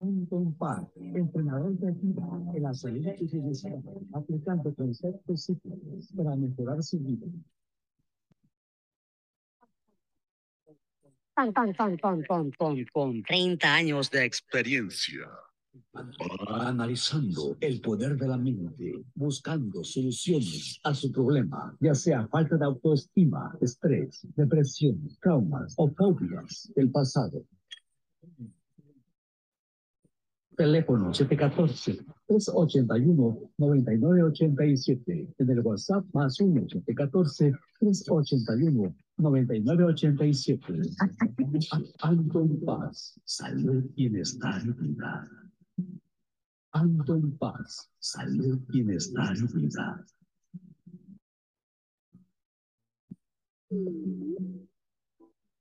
Anton Paz, entrenador de vida en la salud y aplicando conceptos simples para mejorar su vida. Pon, pon, pon, pon, pon, pon, pon. 30 años de experiencia. Analizando el poder de la mente, buscando soluciones a su problema, ya sea falta de autoestima, estrés, depresión, traumas o fobias del pasado. Teléfono 714-381-9987. En el WhatsApp más 1-714-381-9987. Anton Paz, salud, bienestar y vida. Anton Paz, salud, bienestar y vida.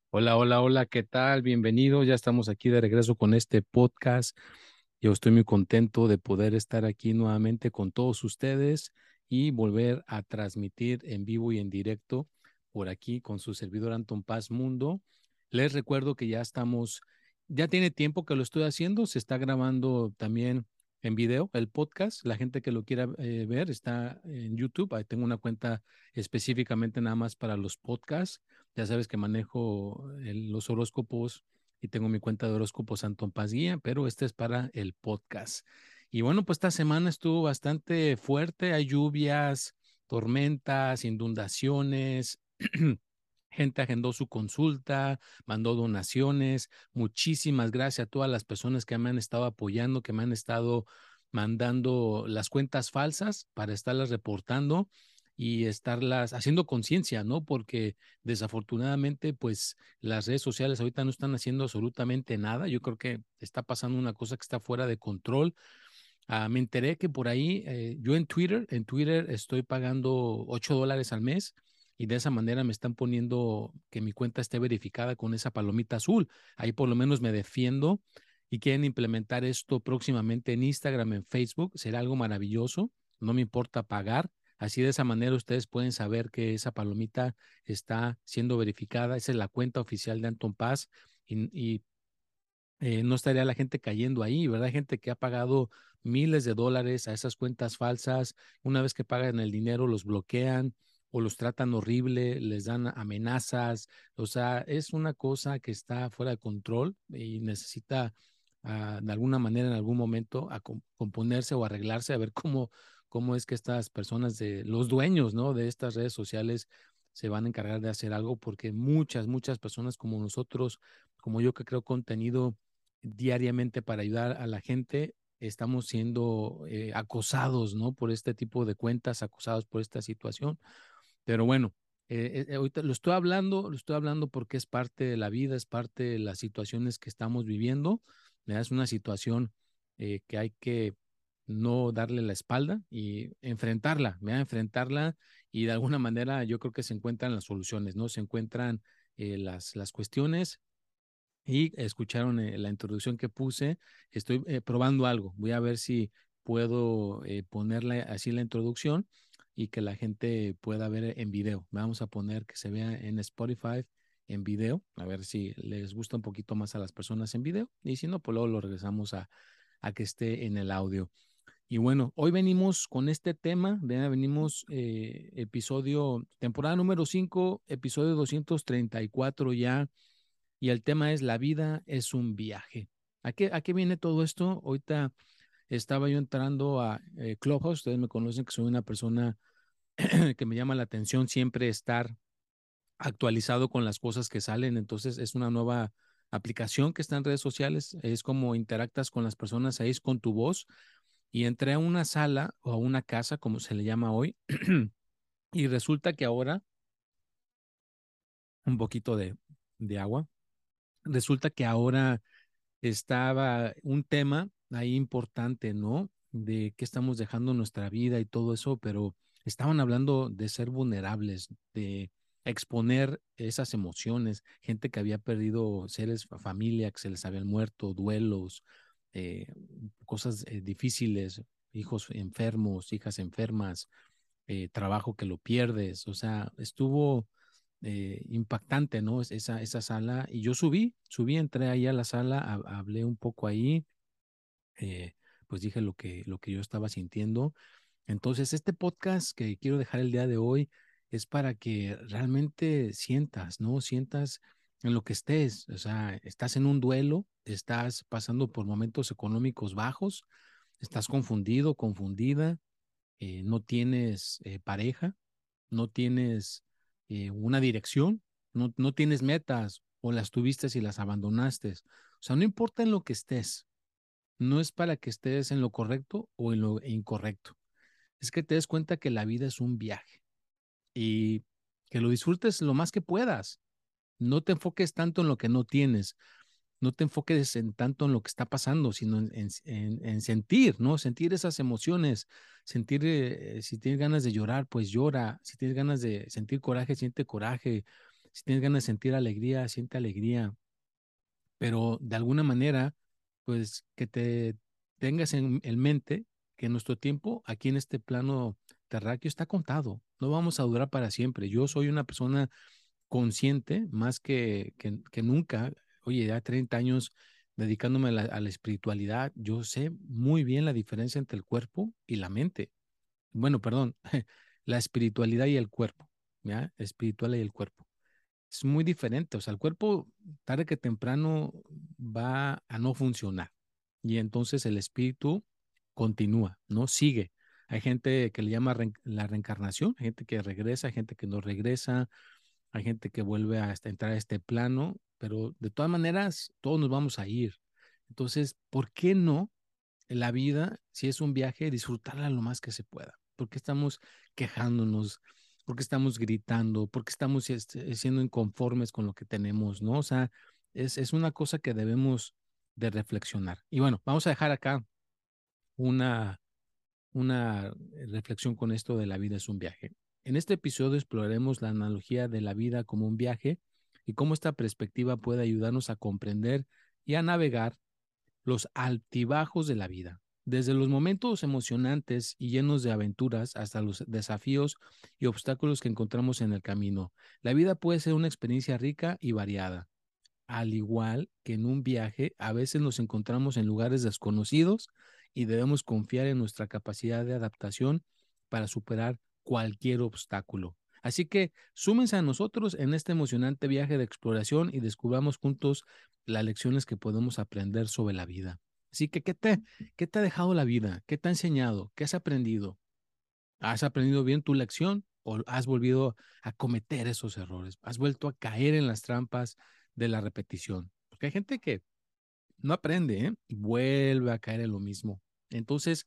Hola, hola, hola, ¿qué tal? Bienvenido. Ya estamos aquí de regreso con este podcast yo estoy muy contento de poder estar aquí nuevamente con todos ustedes y volver a transmitir en vivo y en directo por aquí con su servidor Anton Paz Mundo. Les recuerdo que ya estamos, ya tiene tiempo que lo estoy haciendo, se está grabando también en video el podcast. La gente que lo quiera eh, ver está en YouTube. Ahí tengo una cuenta específicamente nada más para los podcasts. Ya sabes que manejo los horóscopos y tengo mi cuenta de horóscopo Santo Paz Guía, pero este es para el podcast. Y bueno, pues esta semana estuvo bastante fuerte, hay lluvias, tormentas, inundaciones. Gente agendó su consulta, mandó donaciones. Muchísimas gracias a todas las personas que me han estado apoyando, que me han estado mandando las cuentas falsas para estarlas reportando y estarlas haciendo conciencia, ¿no? Porque desafortunadamente, pues las redes sociales ahorita no están haciendo absolutamente nada. Yo creo que está pasando una cosa que está fuera de control. Ah, me enteré que por ahí, eh, yo en Twitter, en Twitter estoy pagando 8 dólares al mes y de esa manera me están poniendo que mi cuenta esté verificada con esa palomita azul. Ahí por lo menos me defiendo y quieren implementar esto próximamente en Instagram, en Facebook. Será algo maravilloso. No me importa pagar Así de esa manera ustedes pueden saber que esa palomita está siendo verificada. Esa es la cuenta oficial de Anton Paz y, eh, no estaría la gente cayendo ahí, ¿verdad? Gente que ha pagado miles de dólares a esas cuentas falsas. Una vez que pagan el dinero, los bloquean o los tratan horrible, les dan amenazas. O sea, es una cosa que está fuera de control y necesita ah, de alguna manera en algún momento a componerse o arreglarse a ver cómo cómo es que estas personas, de los dueños, ¿no? De estas redes sociales se van a encargar de hacer algo porque muchas, muchas personas como nosotros, como yo que creo contenido diariamente para ayudar a la gente, estamos siendo eh, acosados, ¿no? Por este tipo de cuentas, acosados por esta situación. Pero bueno, eh, eh, ahorita lo estoy hablando, lo estoy hablando porque es parte de la vida, es parte de las situaciones que estamos viviendo. Es una situación que hay que no darle la espalda y enfrentarla, a enfrentarla y de alguna manera yo creo que se encuentran las soluciones, ¿no? Se encuentran eh, las, las cuestiones y escucharon eh, la introducción que puse, estoy eh, probando algo, voy a ver si puedo ponerle así la introducción y que la gente pueda ver en video. Vamos a poner que se vea en Spotify en video, a ver si les gusta un poquito más a las personas en video y si no, pues luego lo regresamos a, a que esté en el audio. Y bueno, hoy venimos con este tema, venimos eh, episodio, temporada número 5, episodio 234 ya, y el tema es La vida es un viaje. ¿A qué, a qué viene todo esto? Ahorita estaba yo entrando a eh, Clubhouse, ustedes me conocen que soy una persona que me llama la atención siempre estar actualizado con las cosas que salen, entonces es una nueva aplicación que está en redes sociales, es como interactas con las personas ahí, es con tu voz y entré a una sala o a una casa, como se le llama hoy, y resulta que ahora, un poquito de, de agua, resulta que ahora estaba un tema ahí importante, ¿no? De qué estamos dejando nuestra vida y todo eso, pero estaban hablando de ser vulnerables, de exponer esas emociones, gente que había perdido seres, familia, que se les habían muerto, duelos, eh, cosas eh, difíciles, hijos enfermos, hijas enfermas, eh, trabajo que lo pierdes, o sea, estuvo impactante, ¿no? Esa, esa sala, y yo subí, subí, entré ahí a la sala, hablé un poco ahí, pues dije lo que, lo que yo estaba sintiendo. Entonces, este podcast que quiero dejar el día de hoy es para que realmente sientas, ¿no? Sientas en lo que estés, o sea, estás en un duelo, estás pasando por momentos económicos bajos, estás confundido, confundida, eh, no tienes eh, pareja, no tienes eh, una dirección, no, no tienes metas o las tuviste y las abandonaste. O sea, no importa en lo que estés, no es para que estés en lo correcto o en lo incorrecto. Es que te des cuenta que la vida es un viaje y que lo disfrutes lo más que puedas. No te enfoques tanto en lo que no tienes, no te enfoques en tanto en lo que está pasando, sino en, sentir, ¿no? Sentir esas emociones, sentir, eh, si tienes ganas de llorar, pues llora, si tienes ganas de sentir coraje, siente coraje, si tienes ganas de sentir alegría, siente alegría, pero de alguna manera, pues que te tengas en, en mente que nuestro tiempo aquí en este plano terráqueo está contado, no vamos a durar para siempre. Yo soy una persona consciente más que, que, nunca, oye, ya 30 años dedicándome a la, espiritualidad, yo sé muy bien la diferencia entre el cuerpo y la mente. Bueno, perdón, la espiritualidad y el cuerpo, ¿ya? Espiritual y el cuerpo. Es muy diferente, o sea, el cuerpo tarde que temprano va a no funcionar y entonces el espíritu continúa, ¿no? Sigue. Hay gente que le llama la reencarnación, gente que regresa, gente que no regresa, hay gente que vuelve a entrar a este plano, pero de todas maneras, todos nos vamos a ir. Entonces, ¿por qué no la vida, si es un viaje, disfrutarla lo más que se pueda? ¿Por qué estamos quejándonos? ¿Por qué estamos gritando? ¿Por qué estamos este, siendo inconformes con lo que tenemos? ¿No? O sea, es, una cosa que debemos de reflexionar. Y bueno, vamos a dejar acá una reflexión con esto de la vida es un viaje. En este episodio exploraremos la analogía de la vida como un viaje y cómo esta perspectiva puede ayudarnos a comprender y a navegar los altibajos de la vida, desde los momentos emocionantes y llenos de aventuras hasta los desafíos y obstáculos que encontramos en el camino. La vida puede ser una experiencia rica y variada. Al igual que en un viaje, a veces nos encontramos en lugares desconocidos y debemos confiar en nuestra capacidad de adaptación para superar cualquier obstáculo. Así que súmense a nosotros en este emocionante viaje de exploración y descubramos juntos las lecciones que podemos aprender sobre la vida. Así que, ¿qué te, qué te ha dejado la vida? ¿Qué te ha enseñado? ¿Qué has aprendido? ¿Has aprendido bien tu lección o has volvido a cometer esos errores? ¿Has vuelto a caer en las trampas de la repetición? Porque hay gente que no aprende ¿eh? vuelve a caer en lo mismo. Entonces,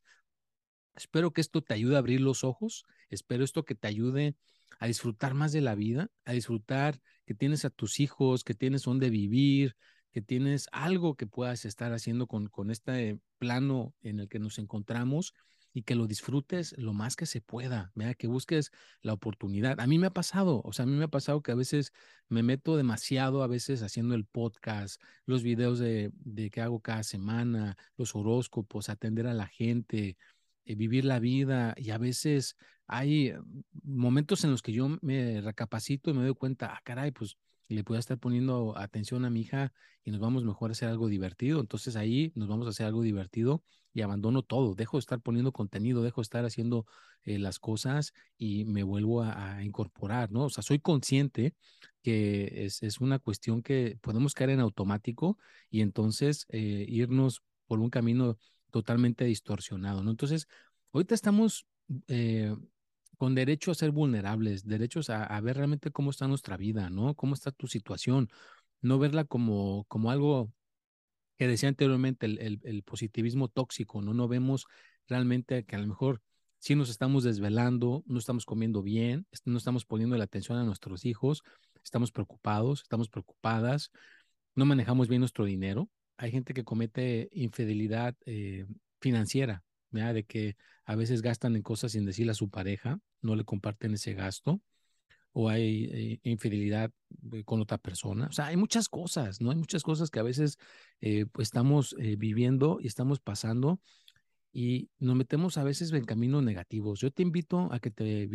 Espero que esto te ayude a abrir los ojos, espero esto que te ayude a disfrutar más de la vida, a disfrutar que tienes a tus hijos, que tienes donde vivir, que tienes algo que puedas estar haciendo con, con este plano en el que nos encontramos y que lo disfrutes lo más que se pueda, vea que busques la oportunidad. A mí me ha pasado, o sea, a mí me ha pasado que a veces me meto demasiado, a veces haciendo el podcast, los videos de, de que hago cada semana, los horóscopos, atender a la gente, eh, vivir la vida y a veces hay momentos en los que yo me recapacito y me doy cuenta, ah, caray, pues le puedo estar poniendo atención a mi hija y nos vamos mejor a hacer algo divertido. Entonces ahí nos vamos a hacer algo divertido y abandono todo, dejo de estar poniendo contenido, dejo de estar haciendo eh, las cosas y me vuelvo a, incorporar, ¿no? O sea, soy consciente que es, es, una cuestión que podemos caer en automático y entonces eh, irnos por un camino totalmente distorsionado, ¿no? Entonces, ahorita estamos eh, con derecho a ser vulnerables, derechos a, ver realmente cómo está nuestra vida, ¿no? Cómo está tu situación, no verla como, como algo que decía anteriormente, el, el, positivismo tóxico, ¿no? No vemos realmente que a lo mejor sí nos estamos desvelando, no estamos comiendo bien, no estamos poniendo la atención a nuestros hijos, estamos preocupados, estamos preocupadas, no manejamos bien nuestro dinero, hay gente que comete infidelidad eh, financiera, de que a veces gastan en cosas sin decirle a su pareja, no le comparten ese gasto, o hay eh, infidelidad eh, con otra persona. O sea, hay muchas cosas, ¿no? Hay muchas cosas que a veces pues estamos viviendo y estamos pasando y nos metemos a veces en caminos negativos. Yo te invito a que te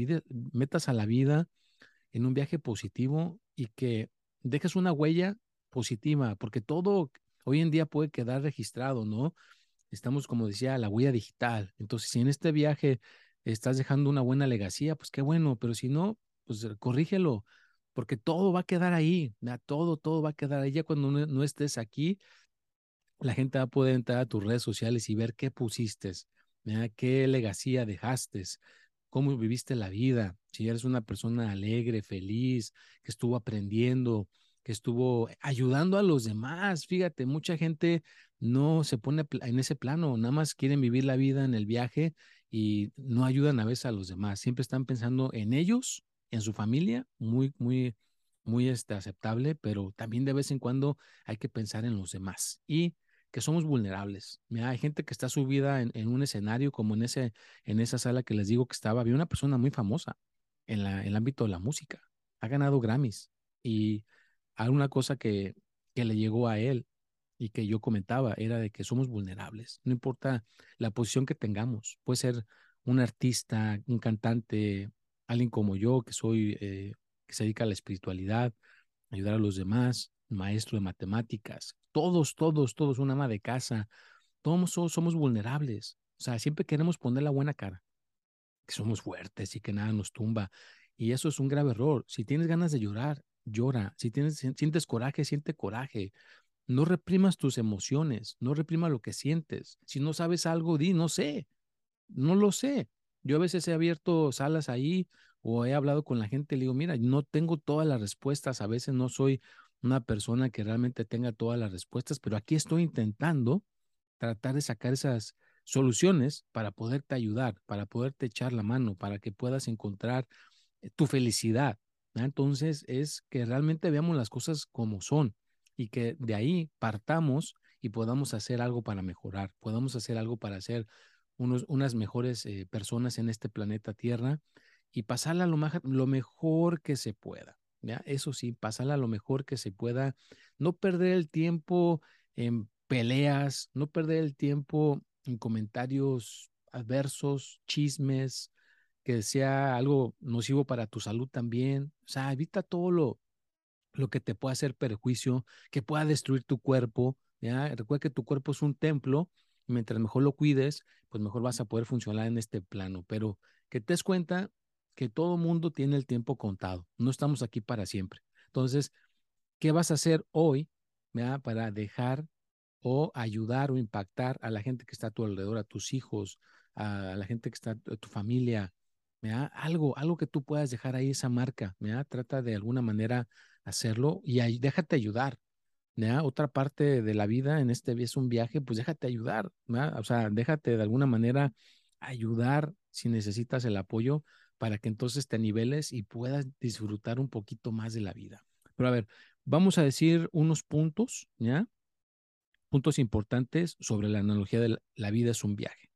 metas a la vida en un viaje positivo y que dejes una huella positiva, porque todo hoy en día puede quedar registrado, ¿no? estamos, como decía, la huella digital. Entonces, si en este viaje estás dejando una buena legacía, pues qué bueno, pero si no, pues corrígelo, porque todo va a quedar ahí, todo, todo va a quedar ahí. Ya cuando no, estés aquí, la gente va a poder entrar a tus redes sociales y ver qué pusiste, qué legacía dejaste, cómo viviste la vida, si eres una persona alegre, feliz, que estuvo aprendiendo, que estuvo ayudando a los demás. Fíjate, mucha gente no se pone en ese plano, nada más quieren vivir la vida en el viaje y no ayudan a veces a los demás. Siempre están pensando en ellos, en su familia, muy, muy, muy este, aceptable, pero también de vez en cuando hay que pensar en los demás y que somos vulnerables. Mira, hay gente que está subida en, en, un escenario como en, ese, en esa sala que les digo que estaba, había una persona muy famosa en, la, en el ámbito de la música, ha ganado Grammys y alguna cosa que, que le llegó a él y que yo comentaba era de que somos vulnerables, no importa la posición que tengamos, puede ser un artista, un cantante, alguien como yo que soy, eh, que se dedica a la espiritualidad, ayudar a los demás, maestro de matemáticas, todos, todos, todos, una ama de casa, todos somos vulnerables, o sea, siempre queremos poner la buena cara, que somos fuertes y que nada nos tumba, y eso es un grave error. Si tienes ganas de llorar, llora. Si tienes, sientes coraje, siente coraje. No reprimas tus emociones, no reprima lo que sientes. Si no sabes algo, di, no sé, no lo sé. Yo a veces he abierto salas ahí o he hablado con la gente, le digo, mira, no tengo todas las respuestas, a veces no soy una persona que realmente tenga todas las respuestas, pero aquí estoy intentando tratar de sacar esas soluciones para poderte ayudar, para poderte echar la mano, para que puedas encontrar eh, tu felicidad. Entonces es que realmente veamos las cosas como son y que de ahí partamos y podamos hacer algo para mejorar, podamos hacer algo para ser unos, unas mejores eh, personas en este planeta Tierra y pasarla lo, lo mejor que se pueda. Eso sí, pasarla lo mejor que se pueda, no perder el tiempo en peleas, no perder el tiempo en comentarios adversos, chismes, que sea algo nocivo para tu salud también. O sea, evita todo lo, lo que te pueda hacer perjuicio, que pueda destruir tu cuerpo. ¿ya? Recuerda que tu cuerpo es un templo y mientras mejor lo cuides, pues mejor vas a poder funcionar en este plano. Pero que te des cuenta que todo mundo tiene el tiempo contado. No estamos aquí para siempre. Entonces, ¿qué vas a hacer hoy para dejar o ayudar o impactar a la gente que está a tu alrededor, a tus hijos, a la gente que está a tu familia? Algo, algo que tú puedas dejar ahí esa marca. Trata de alguna manera hacerlo y ahí, déjate ayudar. Otra parte de la vida en este es un viaje, pues déjate ayudar. O sea, déjate de alguna manera ayudar si necesitas el apoyo para que entonces te niveles y puedas disfrutar un poquito más de la vida. Pero a ver, vamos a decir unos puntos, ¿ya? Puntos importantes sobre la analogía de la vida es un viaje.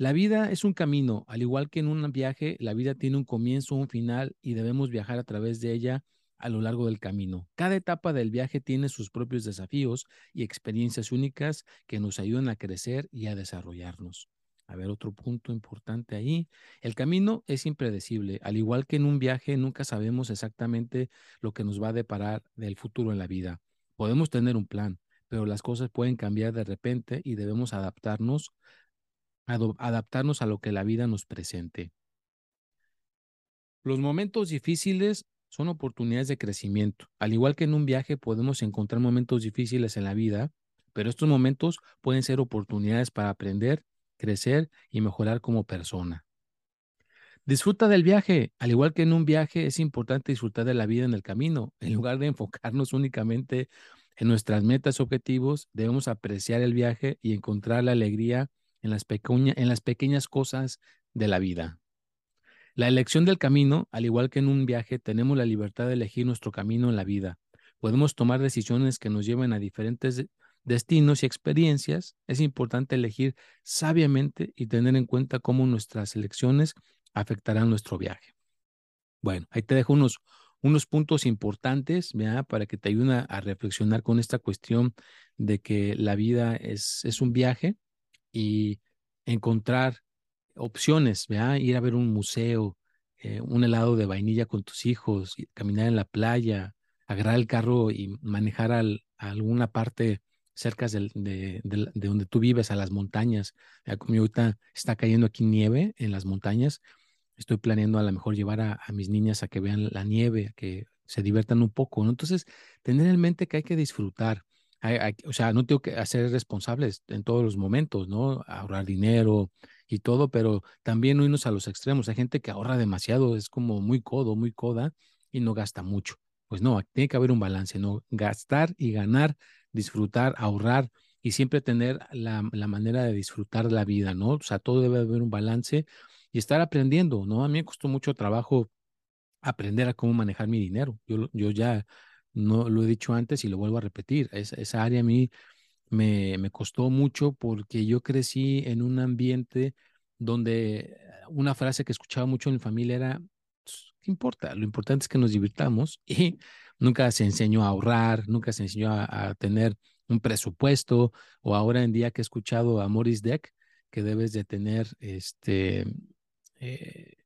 La vida es un camino, al igual que en un viaje, la vida tiene un comienzo, un final y debemos viajar a través de ella a lo largo del camino. Cada etapa del viaje tiene sus propios desafíos y experiencias únicas que nos ayudan a crecer y a desarrollarnos. A ver, otro punto importante ahí. El camino es impredecible. Al igual que en un viaje, nunca sabemos exactamente lo que nos va a deparar del futuro en la vida. Podemos tener un plan, pero las cosas pueden cambiar de repente y debemos adaptarnos, adaptarnos a lo que la vida nos presente. Los momentos difíciles son oportunidades de crecimiento. Al igual que en un viaje podemos encontrar momentos difíciles en la vida, pero estos momentos pueden ser oportunidades para aprender crecer y mejorar como persona. Disfruta del viaje. Al igual que en un viaje, es importante disfrutar de la vida en el camino. En lugar de enfocarnos únicamente en nuestras metas y objetivos, debemos apreciar el viaje y encontrar la alegría en las, pequeñas cosas de la vida. La elección del camino, al igual que en un viaje, tenemos la libertad de elegir nuestro camino en la vida. Podemos tomar decisiones que nos lleven a diferentes destinos y experiencias, es importante elegir sabiamente y tener en cuenta cómo nuestras elecciones afectarán nuestro viaje. Bueno, ahí te dejo unos, unos puntos importantes para que te ayuden a, reflexionar con esta cuestión de que la vida es, es un viaje y encontrar opciones, ir a ver un museo, eh, un helado de vainilla con tus hijos, caminar en la playa, agarrar el carro y manejar a alguna parte cerca de, de, de, donde tú vives, a las montañas. Como ahorita está cayendo aquí nieve en las montañas, estoy planeando a lo mejor llevar a, mis niñas a que vean la nieve, que se diviertan un poco, ¿no? Entonces, tener en mente que hay que disfrutar. O sea, no tengo que hacer responsables en todos los momentos, ¿no? Ahorrar dinero y todo, pero también no irnos a los extremos. Hay gente que ahorra demasiado, es como muy codo, muy coda y no gasta mucho. Pues no, tiene que haber un balance, ¿no? Gastar y ganar, disfrutar, ahorrar y siempre tener la, manera de disfrutar la vida, ¿no? O sea, todo debe haber un balance y estar aprendiendo, ¿no? A mí me costó mucho trabajo aprender a cómo manejar mi dinero. Yo, yo ya no lo he dicho antes y lo vuelvo a repetir. esa área a mí me, me costó mucho porque yo crecí en un ambiente donde una frase que escuchaba mucho en mi familia era, ¿qué importa? Lo importante es que nos divirtamos y nunca se enseñó a ahorrar, nunca se enseñó a, tener un presupuesto o ahora en día que he escuchado a Morris Deck que debes de tener este, eh,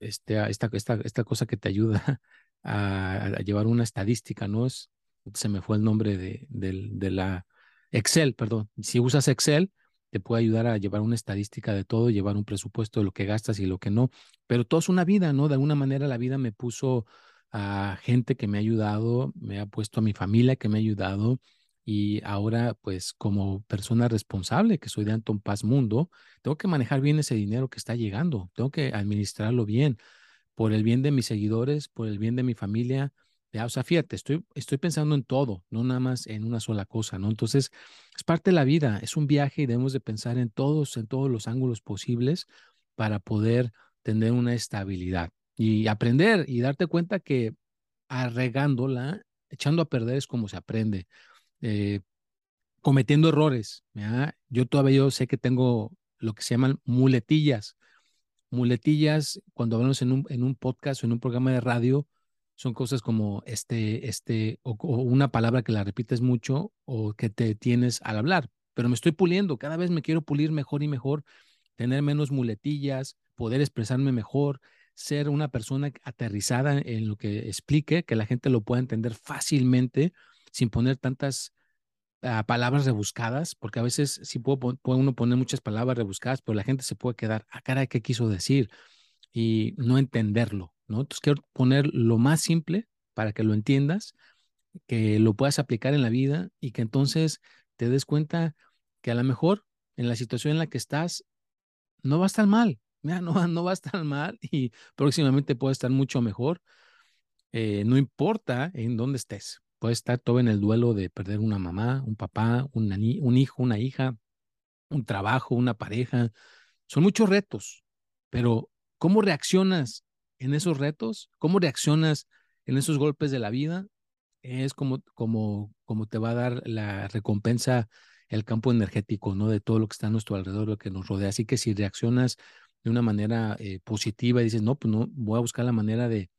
este, esta, esta, esta cosa que te ayuda a, llevar una estadística, ¿no? Es, se me fue el nombre de, de, de la Excel, perdón. Si usas Excel, te puede ayudar a llevar una estadística de todo, llevar un presupuesto de lo que gastas y lo que no. Pero todo es una vida, ¿no? De alguna manera la vida me puso a gente que me ha ayudado, me ha puesto a mi familia que me ha ayudado y ahora pues como persona responsable que soy de Anton Paz Mundo, tengo que manejar bien ese dinero que está llegando, tengo que administrarlo bien por el bien de mis seguidores, por el bien de mi familia. Ya, o sea, fíjate, estoy, estoy pensando en todo, no nada más en una sola cosa, ¿no? Entonces, es parte de la vida, es un viaje y debemos de pensar en todos, en todos los ángulos posibles para poder tener una estabilidad y aprender y darte cuenta que arregándola, echando a perder es como se aprende, eh, cometiendo errores. Yo todavía yo sé que tengo lo que se llaman muletillas. Muletillas, cuando hablamos en un, en un podcast o en un programa de radio, son cosas como este, este, o, una palabra que la repites mucho o que te tienes al hablar. Pero me estoy puliendo, cada vez me quiero pulir mejor y mejor, tener menos muletillas, poder expresarme mejor, ser una persona aterrizada en lo que explique, que la gente lo pueda entender fácilmente, sin poner tantas palabras rebuscadas, porque a veces sí puede, puede, uno poner muchas palabras rebuscadas, pero la gente se puede quedar, a ah, cara, ¿qué quiso decir? Y no entenderlo. Entonces quiero poner lo más simple para que lo entiendas, que lo puedas aplicar en la vida y que entonces te des cuenta que a lo mejor en la situación en la que estás no va a estar mal, no, no va a estar mal y próximamente puede estar mucho mejor. Eh, no importa en dónde estés, puede estar todo en el duelo de perder una mamá, un papá, un hijo, una hija, un trabajo, una pareja. Son muchos retos, pero ¿cómo reaccionas en esos retos, cómo reaccionas en esos golpes de la vida, es como, como, como te va a dar la recompensa el campo energético, ¿no? De todo lo que está a nuestro alrededor, lo que nos rodea. Así que si reaccionas de una manera eh, positiva y dices, no, pues no, voy a buscar la manera de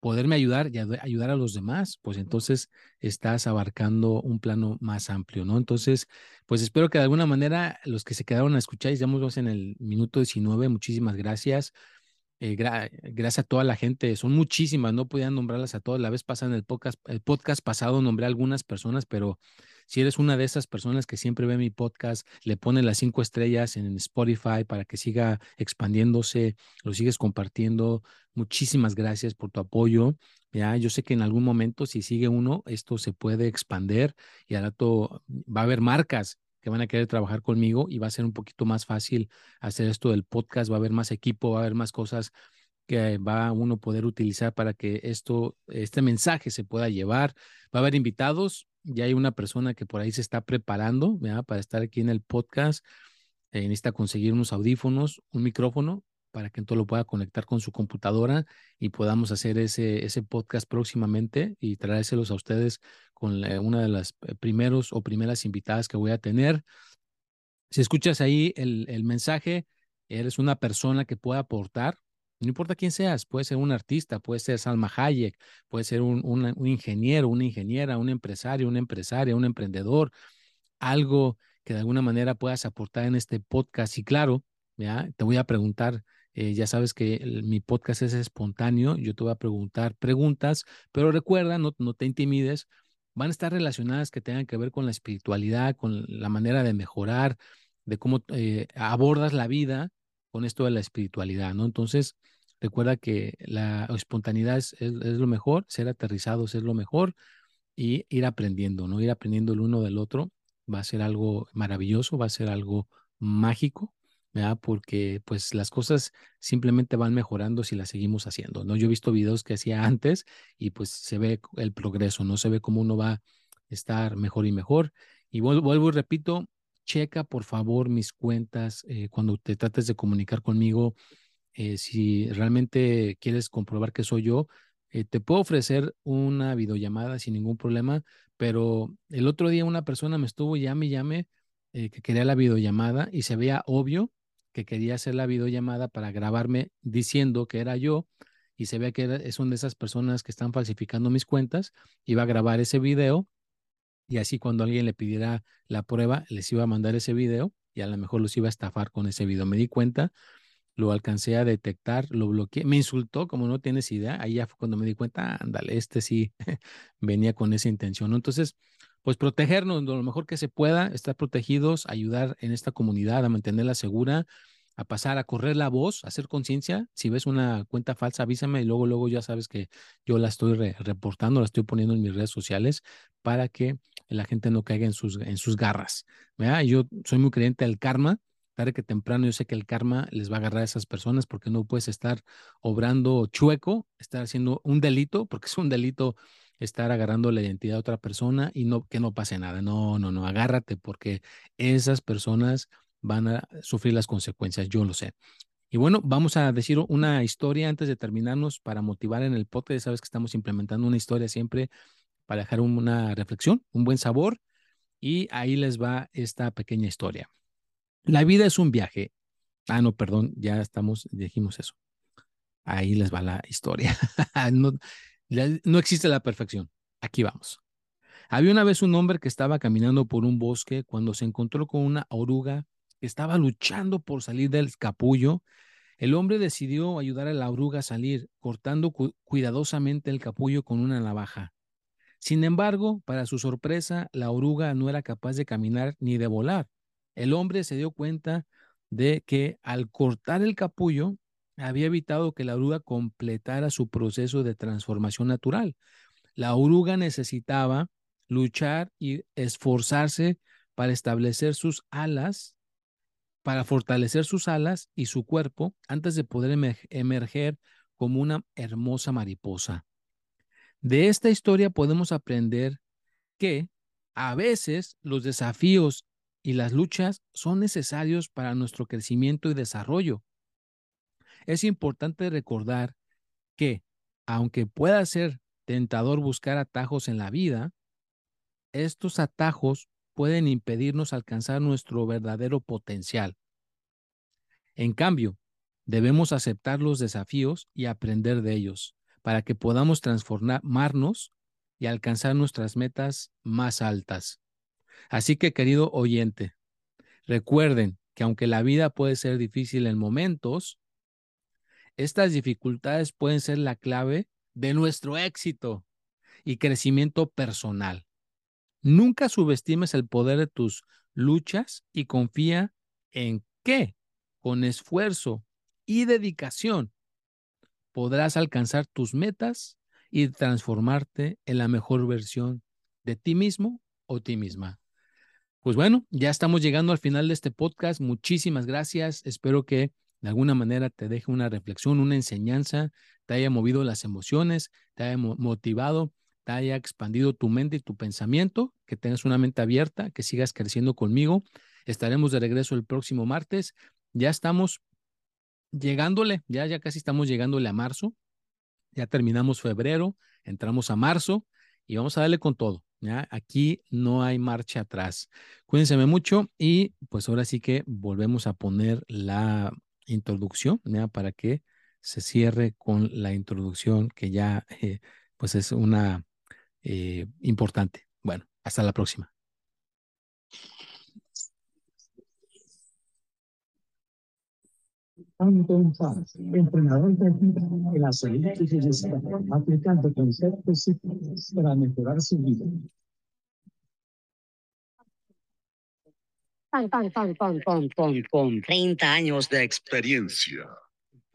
poderme ayudar y ayudar a los demás, pues entonces estás abarcando un plano más amplio, ¿no? Entonces, pues espero que de alguna manera los que se quedaron a escuchar, ya estamos en el minuto 19, muchísimas gracias. Eh, gracias a toda la gente, son muchísimas, no podía nombrarlas a todas. La vez pasada en el podcast, el podcast pasado nombré a algunas personas, pero si eres una de esas personas que siempre ve mi podcast, le pone las cinco estrellas en Spotify para que siga expandiéndose, lo sigues compartiendo. Muchísimas gracias por tu apoyo. Ya, yo sé que en algún momento, si sigue uno, esto se puede expander y al rato va a haber marcas que van a querer trabajar conmigo y va a ser un poquito más fácil hacer esto del podcast, va a haber más equipo, va a haber más cosas que va uno poder utilizar para que esto, este mensaje se pueda llevar. Va a haber invitados, ya hay una persona que por ahí se está preparando para estar aquí en el podcast. Eh, necesita conseguir unos audífonos, un micrófono para que entonces lo pueda conectar con su computadora y podamos hacer ese, ese podcast próximamente y traérselos a ustedes con una de las eh, primeros o primeras invitadas que voy a tener. Si escuchas ahí el, el mensaje, eres una persona que pueda aportar, no importa quién seas, puede ser un artista, puede ser Salma Hayek, puede ser un, un, ingeniero, una ingeniera, un empresario, una empresaria, un emprendedor, algo que de alguna manera puedas aportar en este podcast. Y claro, ¿ya? te voy a preguntar, eh, ya sabes que mi podcast es espontáneo, yo te voy a preguntar preguntas, pero recuerda, no, no te intimides, van a estar relacionadas que tengan que ver con la espiritualidad, con la manera de mejorar, de cómo eh, abordas la vida con esto de la espiritualidad, ¿no? Entonces, recuerda que la espontaneidad es, es, lo mejor, ser aterrizados es lo mejor y ir aprendiendo, ¿no? Ir aprendiendo el uno del otro va a ser algo maravilloso, va a ser algo mágico, ¿verdad? Porque pues las cosas simplemente van mejorando si las seguimos haciendo, ¿no? Yo he visto videos que hacía antes y pues se ve el progreso, ¿no? Se ve cómo uno va a estar mejor y mejor. Y vuelvo, y repito, checa por favor mis cuentas eh, cuando te trates de comunicar conmigo. Eh, si realmente quieres comprobar que soy yo, eh, te puedo ofrecer una videollamada sin ningún problema, pero el otro día una persona me estuvo llame y llame que quería la videollamada y se veía obvio que quería hacer la videollamada para grabarme diciendo que era yo y se ve que era, son de esas personas que están falsificando mis cuentas, iba a grabar ese video y así cuando alguien le pidiera la prueba, les iba a mandar ese video y a lo mejor los iba a estafar con ese video. Me di cuenta, lo alcancé a detectar, lo bloqueé, me insultó como no tienes idea, ahí ya fue cuando me di cuenta, ándale, este sí venía con esa intención. Entonces, pues protegernos lo mejor que se pueda, estar protegidos, ayudar en esta comunidad a mantenerla segura, a pasar a correr la voz, a hacer conciencia. Si ves una cuenta falsa, avísame y luego, luego ya sabes que yo la estoy reportando, la estoy poniendo en mis redes sociales para que la gente no caiga en sus, en sus garras. Yo soy muy creyente del karma. Tarde que temprano yo sé que el karma les va a agarrar a esas personas porque no puedes estar obrando chueco, estar haciendo un delito, porque es un delito estar agarrando la identidad de otra persona y no que no pase nada. No, no, no, agárrate porque esas personas van a sufrir las consecuencias, yo lo sé. Y bueno, vamos a decir una historia antes de terminarnos para motivar en el podcast. Sabes que estamos implementando una historia siempre para dejar una reflexión, un buen sabor. Y ahí les va esta pequeña historia. La vida es un viaje. Ah, no, perdón, ya estamos, dijimos eso. Ahí les va la historia. no, no existe la perfección. Aquí vamos. Había una vez un hombre que estaba caminando por un bosque cuando se encontró con una oruga que estaba luchando por salir del capullo. El hombre decidió ayudar a la oruga a salir, cortando cuidadosamente el capullo con una navaja. Sin embargo, para su sorpresa, la oruga no era capaz de caminar ni de volar. El hombre se dio cuenta de que al cortar el capullo, había evitado que la oruga completara su proceso de transformación natural. La oruga necesitaba luchar y esforzarse para establecer sus alas, para fortalecer sus alas y su cuerpo antes de poder emerger como una hermosa mariposa. De esta historia podemos aprender que a veces los desafíos y las luchas son necesarios para nuestro crecimiento y desarrollo. Es importante recordar que, aunque pueda ser tentador buscar atajos en la vida, estos atajos pueden impedirnos alcanzar nuestro verdadero potencial. En cambio, debemos aceptar los desafíos y aprender de ellos para que podamos transformarnos y alcanzar nuestras metas más altas. Así que, querido oyente, recuerden que aunque la vida puede ser difícil en momentos, estas dificultades pueden ser la clave de nuestro éxito y crecimiento personal. Nunca subestimes el poder de tus luchas y confía en que con esfuerzo y dedicación podrás alcanzar tus metas y transformarte en la mejor versión de ti mismo o ti misma. Pues bueno, ya estamos llegando al final de este podcast. Muchísimas gracias. Espero que de alguna manera te deje una reflexión, una enseñanza, te haya movido las emociones, te haya motivado, haya expandido tu mente y tu pensamiento, que tengas una mente abierta, que sigas creciendo conmigo. Estaremos de regreso el próximo martes. Ya estamos llegándole, ya, ya casi estamos llegándole a marzo. Ya terminamos febrero, entramos a marzo y vamos a darle con todo. ¿ya? Aquí no hay marcha atrás. Cuídense mucho y pues ahora sí que volvemos a poner la introducción, Para que se cierre con la introducción que ya, eh, pues es una importante. Bueno, hasta la próxima. entrenador de la salud y belleza, aplicando conceptos para mejorar su vida. Pan, con 30 años de experiencia.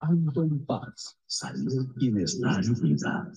Ando en paz, salud, bienestar y vida.